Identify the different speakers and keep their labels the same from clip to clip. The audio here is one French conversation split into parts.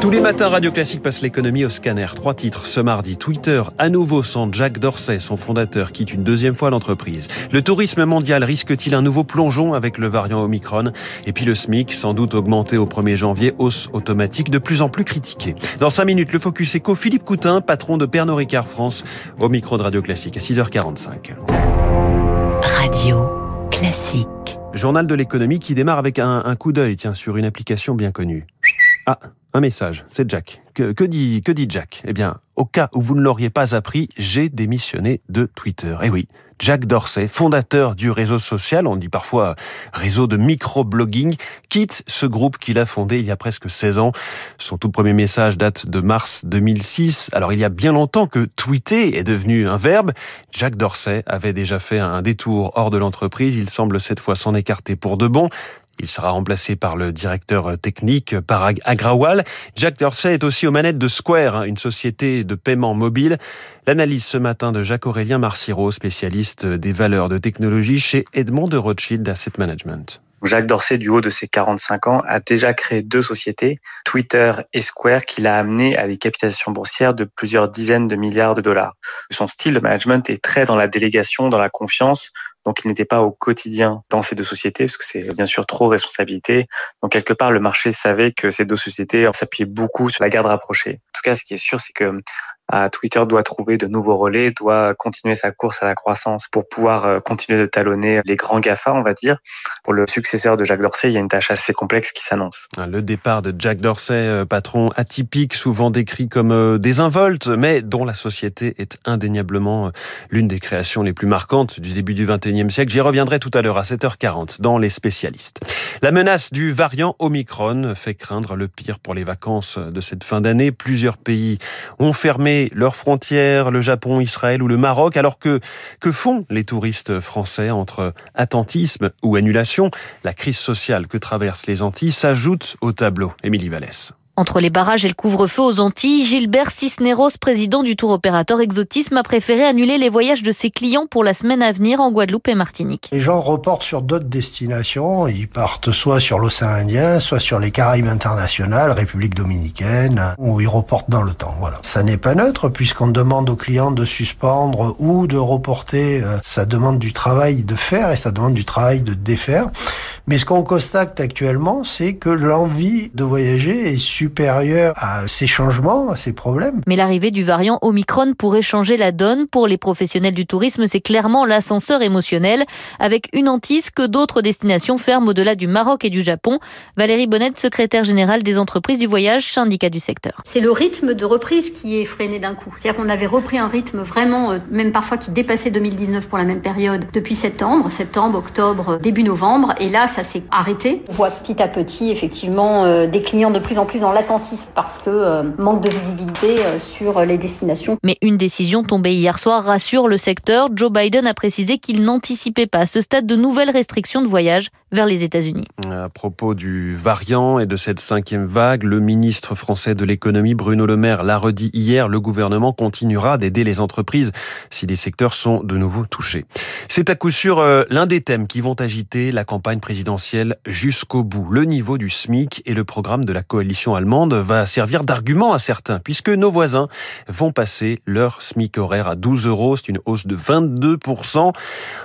Speaker 1: Tous les matins, Radio Classique passe l'économie au scanner. Trois titres ce mardi. Twitter, à nouveau sans Jack Dorsey, son fondateur, quitte une deuxième fois l'entreprise. Le tourisme mondial risque-t-il un nouveau plongeon avec le variant Omicron? Et puis le SMIC, sans doute augmenté au 1er janvier, hausse automatique de plus en plus critiquée. Dans cinq minutes, le Focus Eco, Philippe Coutin, patron de Pernod Ricard France, au micro de Radio Classique à 6h45.
Speaker 2: Radio Classique.
Speaker 1: Journal de l'économie qui démarre avec un, un coup d'œil, tiens, sur une application bien connue. Ah, un message, c'est Jack. Que, dit Jack? Eh bien, au cas où vous ne l'auriez pas appris, j'ai démissionné de Twitter. Eh oui, Jack Dorsey, fondateur du réseau social, on dit parfois réseau de microblogging, quitte ce groupe qu'il a fondé il y a presque 16 ans. Son tout premier message date de mars 2006. Alors il y a bien longtemps que tweeter est devenu un verbe. Jack Dorsey avait déjà fait un détour hors de l'entreprise. Il semble cette fois s'en écarter pour de bon. Il sera remplacé par le directeur technique Parag Agrawal. Jack Dorsey est aussi aux manettes de Square, hein, une société de paiement mobile. L'analyse ce matin de Jacques-Aurélien Marciro, spécialiste des valeurs de technologie chez Edmond de Rothschild Asset Management.
Speaker 3: Jacques Dorsey, du haut de ses 45 ans, a déjà créé deux sociétés, Twitter et Square, qui l'a amené à des capitalisations boursières de plusieurs dizaines de milliards de dollars. Son style de management est très dans la délégation, dans la confiance, donc il n'était pas au quotidien dans ces deux sociétés, parce que c'est bien sûr trop responsabilité. Donc quelque part, le marché savait que ces deux sociétés s'appuyaient beaucoup sur la garde rapprochée. En tout cas, ce qui est sûr, c'est que Twitter doit trouver de nouveaux relais, doit continuer sa course à la croissance pour pouvoir continuer de talonner les grands GAFA, on va dire. Pour le successeur de Jack Dorsey, il y a une tâche assez complexe qui s'annonce.
Speaker 1: Le départ de Jack Dorsey, patron atypique, souvent décrit comme désinvolte, mais dont la société est indéniablement l'une des créations les plus marquantes du début du XXIe siècle. J'y reviendrai tout à l'heure à 7h40 dans les spécialistes. La menace du variant Omicron fait craindre le pire pour les vacances de cette fin d'année. Plusieurs pays ont fermé leurs frontières, le Japon, Israël ou le Maroc, alors que que font les touristes français entre attentisme ou annulation? La crise sociale que traversent les Antilles s'ajoute au tableau. Émilie Vallès.
Speaker 4: Entre les barrages et le couvre-feu aux Antilles, Gilbert Cisneros, président du tour opérateur Exotisme, a préféré annuler les voyages de ses clients pour la semaine à venir en Guadeloupe et Martinique.
Speaker 5: Les gens reportent sur d'autres destinations. Ils partent soit sur l'océan Indien, soit sur les Caraïbes internationales, République dominicaine, ou ils reportent dans le temps. Voilà. Ça n'est pas neutre puisqu'on demande aux clients de suspendre ou de reporter. Ça demande du travail de faire et ça demande du travail de défaire. Mais ce qu'on constate actuellement, c'est que l'envie de voyager est à ces changements, à ces problèmes.
Speaker 4: Mais l'arrivée du variant Omicron pourrait changer la donne. Pour les professionnels du tourisme, c'est clairement l'ascenseur émotionnel, avec une hantise que d'autres destinations ferment au-delà du Maroc et du Japon. Valérie Bonnet, secrétaire générale des entreprises du voyage, syndicat du secteur.
Speaker 6: C'est le rythme de reprise qui est freiné d'un coup. C'est-à-dire qu'on avait repris un rythme vraiment, même parfois qui dépassait 2019 pour la même période, depuis septembre, septembre, octobre, début novembre, et là, ça s'est arrêté. On voit petit à petit, effectivement, euh, des clients de plus en plus dans l'attentisme parce que euh, manque de visibilité euh, sur les destinations.
Speaker 4: Mais une décision tombée hier soir rassure le secteur. Joe Biden a précisé qu'il n'anticipait pas à ce stade de nouvelles restrictions de voyage vers les États-Unis.
Speaker 1: À propos du variant et de cette cinquième vague, le ministre français de l'économie Bruno Le Maire l'a redit hier, le gouvernement continuera d'aider les entreprises si les secteurs sont de nouveau touchés. C'est à coup sûr l'un des thèmes qui vont agiter la campagne présidentielle jusqu'au bout. Le niveau du SMIC et le programme de la coalition allemande va servir d'argument à certains, puisque nos voisins vont passer leur SMIC horaire à 12 euros. C'est une hausse de 22%.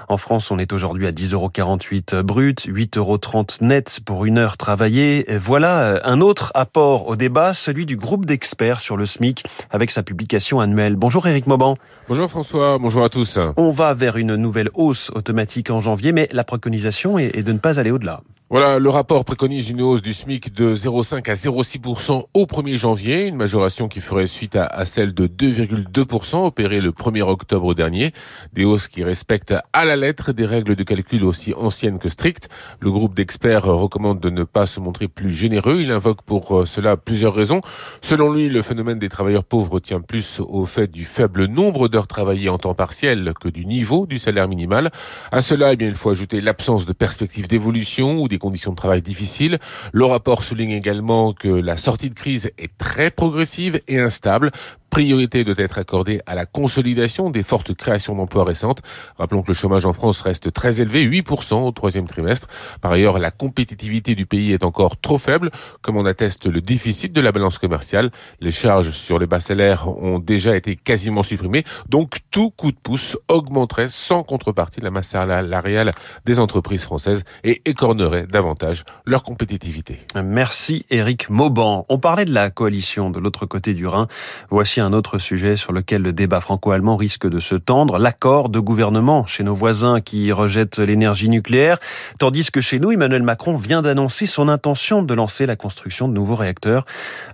Speaker 1: En France, on est aujourd'hui à 10,48 euros brut, 8,30 euros net pour une heure travaillée. Voilà un autre apport au débat, celui du groupe d'experts sur le SMIC avec sa publication annuelle. Bonjour Éric Mauban.
Speaker 7: Bonjour François, bonjour à tous.
Speaker 1: On va vers une nouvelle hausse automatique en janvier, mais la préconisation est de ne pas aller au-delà.
Speaker 7: Voilà, le rapport préconise une hausse du SMIC de 0,5 à 0,6% au 1er janvier, une majoration qui ferait suite à, celle de 2,2% opérée le 1er octobre dernier, des hausses qui respectent à la lettre des règles de calcul aussi anciennes que strictes. Le groupe d'experts recommande de ne pas se montrer plus généreux, il invoque pour cela plusieurs raisons. Selon lui, le phénomène des travailleurs pauvres tient plus au fait du faible nombre d'heures travaillées en temps partiel que du niveau du salaire minimal. À cela, eh bien, il faut ajouter l'absence de perspective d'évolution ou conditions de travail difficiles. Le rapport souligne également que la sortie de crise est très progressive et instable. Priorité doit être accordée à la consolidation des fortes créations d'emplois récentes. Rappelons que le chômage en France reste très élevé, 8% au troisième trimestre. Par ailleurs, la compétitivité du pays est encore trop faible, comme en atteste le déficit de la balance commerciale. Les charges sur les bas salaires ont déjà été quasiment supprimées, donc tout coup de pouce augmenterait sans contrepartie la masse salariale des entreprises françaises et écornerait davantage leur compétitivité.
Speaker 1: Merci Eric Mauban. On parlait de la coalition de l'autre côté du Rhin. Voici un autre sujet sur lequel le débat franco-allemand risque de se tendre, l'accord de gouvernement chez nos voisins qui rejettent l'énergie nucléaire, tandis que chez nous, Emmanuel Macron vient d'annoncer son intention de lancer la construction de nouveaux réacteurs.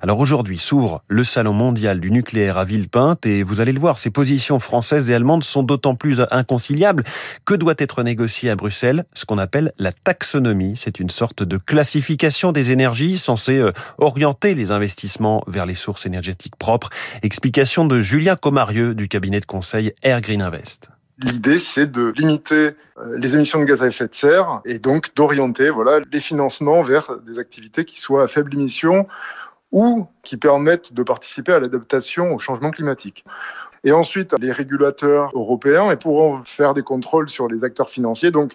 Speaker 1: Alors aujourd'hui s'ouvre le salon mondial du nucléaire à Villepinte et vous allez le voir, ces positions françaises et allemandes sont d'autant plus inconciliables que doit être négocié à Bruxelles ce qu'on appelle la taxonomie. C'est une sorte de classification des énergies censée euh, orienter les investissements vers les sources énergétiques propres. Explication de Julien Comarieux du cabinet de conseil Air Green Invest.
Speaker 8: L'idée, c'est de limiter euh, les émissions de gaz à effet de serre et donc d'orienter voilà, les financements vers des activités qui soient à faible émission ou qui permettent de participer à l'adaptation au changement climatique. Et ensuite, les régulateurs européens pourront faire des contrôles sur les acteurs financiers. Donc,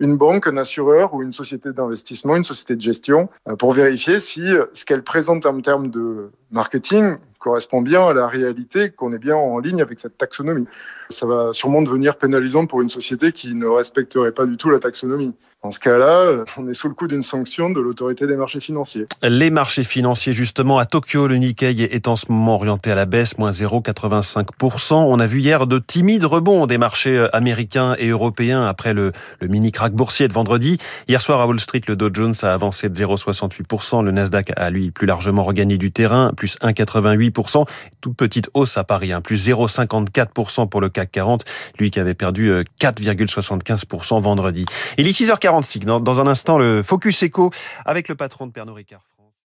Speaker 8: une banque, un assureur ou une société d'investissement, une société de gestion, euh, pour vérifier si ce qu'elle présente en termes de marketing correspond bien à la réalité, qu'on est bien en ligne avec cette taxonomie. Ça va sûrement devenir pénalisant pour une société qui ne respecterait pas du tout la taxonomie. Dans ce cas-là, on est sous le coup d'une sanction de l'autorité des marchés financiers.
Speaker 1: Les marchés financiers, justement, à Tokyo, le Nikkei est en ce moment orienté à la baisse, moins 0,85%. On a vu hier de timides rebonds des marchés euh, américains et européens après le, mini crack boursier de vendredi. Hier soir à Wall Street, le Dow Jones a avancé de 0,68%. Le Nasdaq a, lui, plus largement regagné du terrain, plus 1,88%. Toute petite hausse à Paris, hein, plus 0,54% pour le CAC 40, lui qui avait perdu 4,75% euh, vendredi. Il est 6h40 dans un instant, le Focus Echo avec le patron de Pernod Ricard.